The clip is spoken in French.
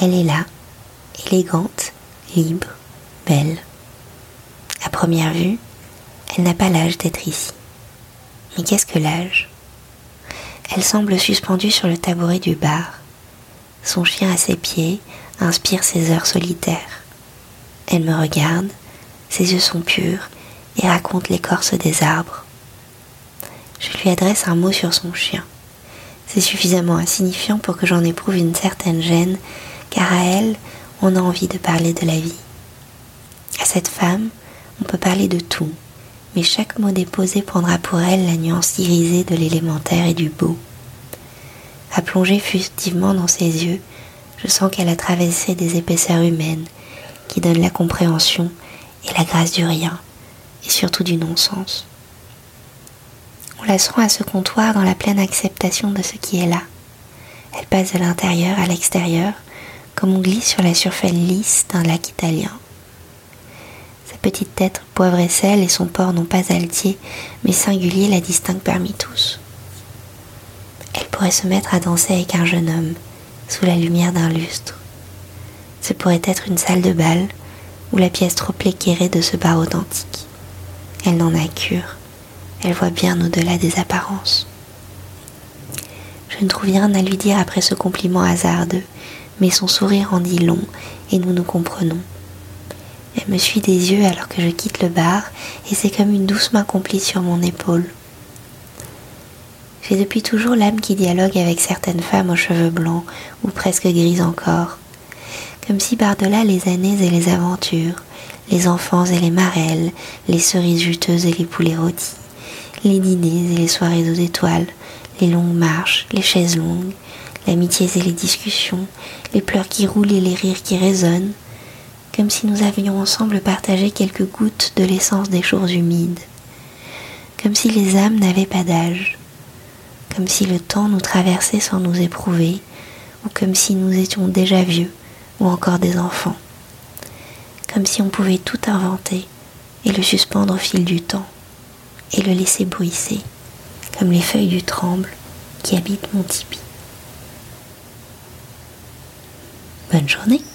Elle est là, élégante, libre, belle. À première vue, elle n'a pas l'âge d'être ici. Mais qu'est-ce que l'âge? Elle semble suspendue sur le tabouret du bar. Son chien à ses pieds inspire ses heures solitaires. Elle me regarde, ses yeux sont purs et raconte l'écorce des arbres. Je lui adresse un mot sur son chien. C'est suffisamment insignifiant pour que j'en éprouve une certaine gêne, car à elle, on a envie de parler de la vie. À cette femme, on peut parler de tout, mais chaque mot déposé prendra pour elle la nuance irisée de l'élémentaire et du beau. À plonger furtivement dans ses yeux, je sens qu'elle a traversé des épaisseurs humaines qui donnent la compréhension et la grâce du rien, et surtout du non-sens. On la sent à ce comptoir dans la pleine acceptation de ce qui est là. Elle passe de l'intérieur à l'extérieur, comme on glisse sur la surface lisse d'un lac italien. Sa petite tête poivre et sel et son port non pas altier, mais singulier la distinguent parmi tous. Elle pourrait se mettre à danser avec un jeune homme, sous la lumière d'un lustre. Ce pourrait être une salle de bal, ou la pièce trop équerrée de ce bar authentique. Elle n'en a cure, elle voit bien au-delà des apparences. Je ne trouve rien à lui dire après ce compliment hasardeux, mais son sourire en dit long et nous nous comprenons. Elle me suit des yeux alors que je quitte le bar et c'est comme une douce main complice sur mon épaule. J'ai depuis toujours l'âme qui dialogue avec certaines femmes aux cheveux blancs ou presque grises encore, comme si par-delà les années et les aventures, les enfants et les marelles, les cerises juteuses et les poulets rôtis, les dîners et les soirées aux étoiles, les longues marches, les chaises longues, l'amitié et les discussions, les pleurs qui roulent et les rires qui résonnent, comme si nous avions ensemble partagé quelques gouttes de l'essence des jours humides, comme si les âmes n'avaient pas d'âge, comme si le temps nous traversait sans nous éprouver, ou comme si nous étions déjà vieux ou encore des enfants, comme si on pouvait tout inventer et le suspendre au fil du temps et le laisser bruisser, comme les feuilles du tremble qui habitent mon tipi. 本周内。